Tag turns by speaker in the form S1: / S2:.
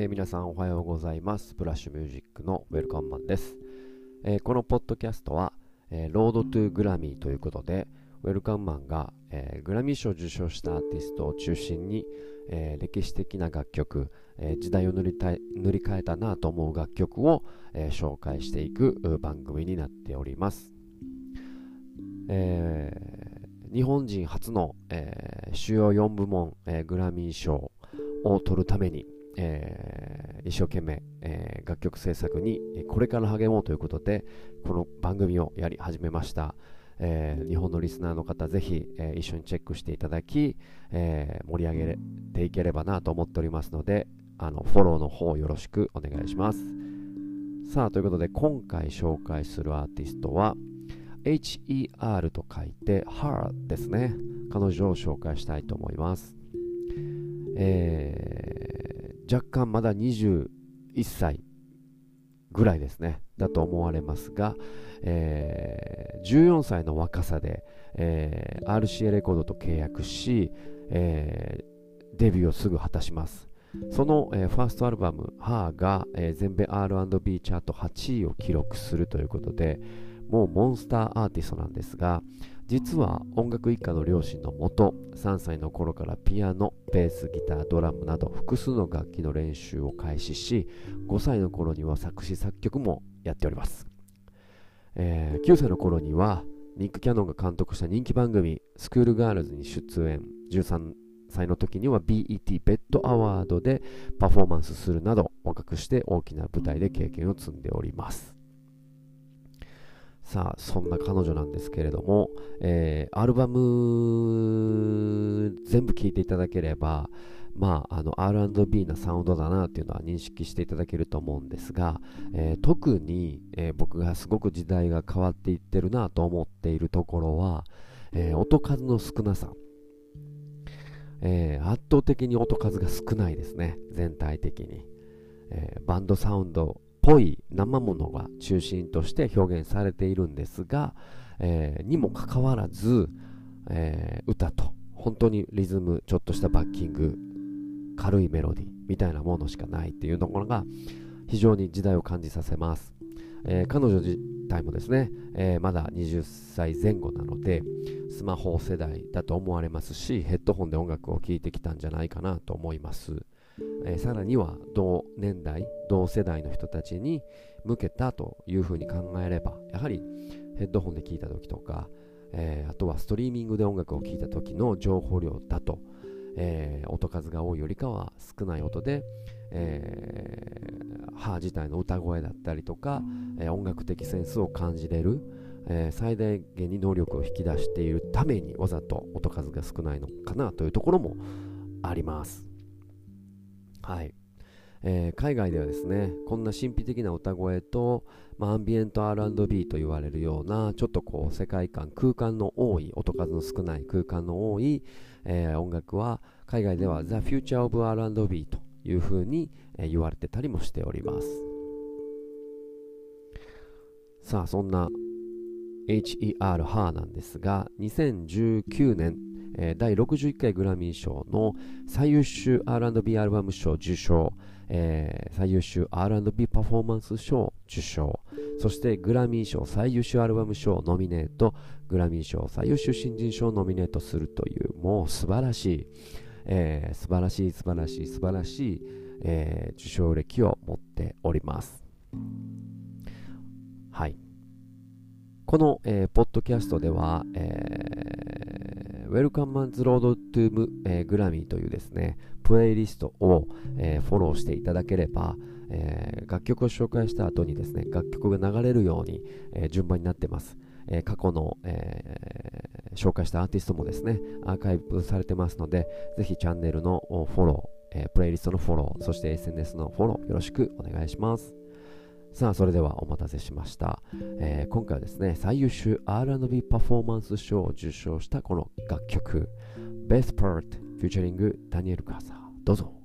S1: えー、皆さんおはようございます。ブラッシュミュージックのウェルカムマンです。えー、このポッドキャストは、えー、ロードトゥグラミーということで、ウェルカムマンが、え、グラミー賞を受賞したアーティストを中心に、え、歴史的な楽曲、え、時代を塗りたい塗り替えたなと思う楽曲を、え、紹介していく番組になっております。え、日本人初の、え、主要4部門、え、グラミー賞を取るために、えー、一生懸命、えー、楽曲制作にこれから励もうということでこの番組をやり始めました、えー、日本のリスナーの方ぜひ、え一緒にチェックしていただき、え盛り上げていければなと思っておりますのであのフォローの方よろしくお願いします。さあということで今回紹介するアーティストは HER と書いて Her ですね。彼女を紹介したいと思います。えー、若干まだ21歳ぐらいですね。だと思われますが、えー、14歳の若さで、えー、RCA レコードと契約し、えー、デビューをすぐ果たします。その、えー、ファーストアルバム「ハーが、えー、全米 R&B チャート8位を記録するということでもうモンスターアーティストなんですが実は音楽一家の両親のもと3歳の頃からピアノベースギタードラムなど複数の楽器の練習を開始し5歳の頃には作詞作曲もやっております、えー、9歳の頃にはニック・キャノンが監督した人気番組「スクールガールズ」に出演。13歳の時には BET ベッドアワードでパフォーマンスするなど若くして大きな舞台で経験を積んでおります。さあ、そんな彼女なんですけれども、えー、アルバム全部聴いていただければ、まあ、あの R&B なサウンドだなっていうのは認識していただけると思うんですが、えー、特に、えー、僕がすごく時代が変わっていってるなと思っているところは、えー、音数の少なさ、え圧倒的に音数が少ないですね全体的に、えバンドサウンドぽい生ものが中心として表現されているんですが、えー、にもかかわらず、えー、歌と本当にリズムちょっとしたバッキング軽いメロディーみたいなものしかないっていうところが非常に時代を感じさせます、えー、彼女自体もですね、えまだ20歳前後なのでスマホ世代だと思われますしヘッドホンで音楽を聴いてきたんじゃないかなと思います。えー、さらには同年代同世代の人たちに向けたというふうに考えればやはりヘッドホンで聞いた時とか、えー、あとはストリーミングで音楽を聴いた時の情報量だと、えー、音数が多いよりかは少ない音で、えー、歯自体の歌声だったりとか、え音楽的センスを感じれる、え最大限に能力を引き出しているためにわざと音数が少ないのかなというところもあります。はい。えー、海外ではですねこんな神秘的な歌声と、まあ、アンビエント R&B と言われるようなちょっとこう世界観空間の多い音数の少ない空間の多い、えー、音楽は海外では The Future of R&B というふうに、えー、言われてたりもしております。さあそんな HER ハーなんですが2019年えー、第61回グラミー賞の最優秀 R&B アルバム賞受賞、えー、最優秀 R&B パフォーマンス賞受賞そしてグラミー賞最優秀アルバム賞ノミネートグラミー賞最優秀新人賞をノミネートするというもう素晴らしい、えー、素晴らしい素晴らしい素晴らしい、えー、受賞歴を持っております。はい。この、えー、ポッドキャストでは、えー、Welcome Man's Road to、えー、Grammy というですね、プレイリストを、えー、フォローしていただければ、えー、楽曲を紹介した後にですね、楽曲が流れるように、え、順番になってます。え、過去の、え、紹介したアーティストもですね、アーカイブされてますので、ぜひチャンネルのフォロー、えー、プレイリストのフォロー、そして SNS のフォローよろしくお願いします。さあそれではお待たせしました、えー、今回はですね最優秀 R&B パフォーマンス賞を受賞したこの楽曲 Best Part フューチャリングダニエル・カーサー。どうぞ。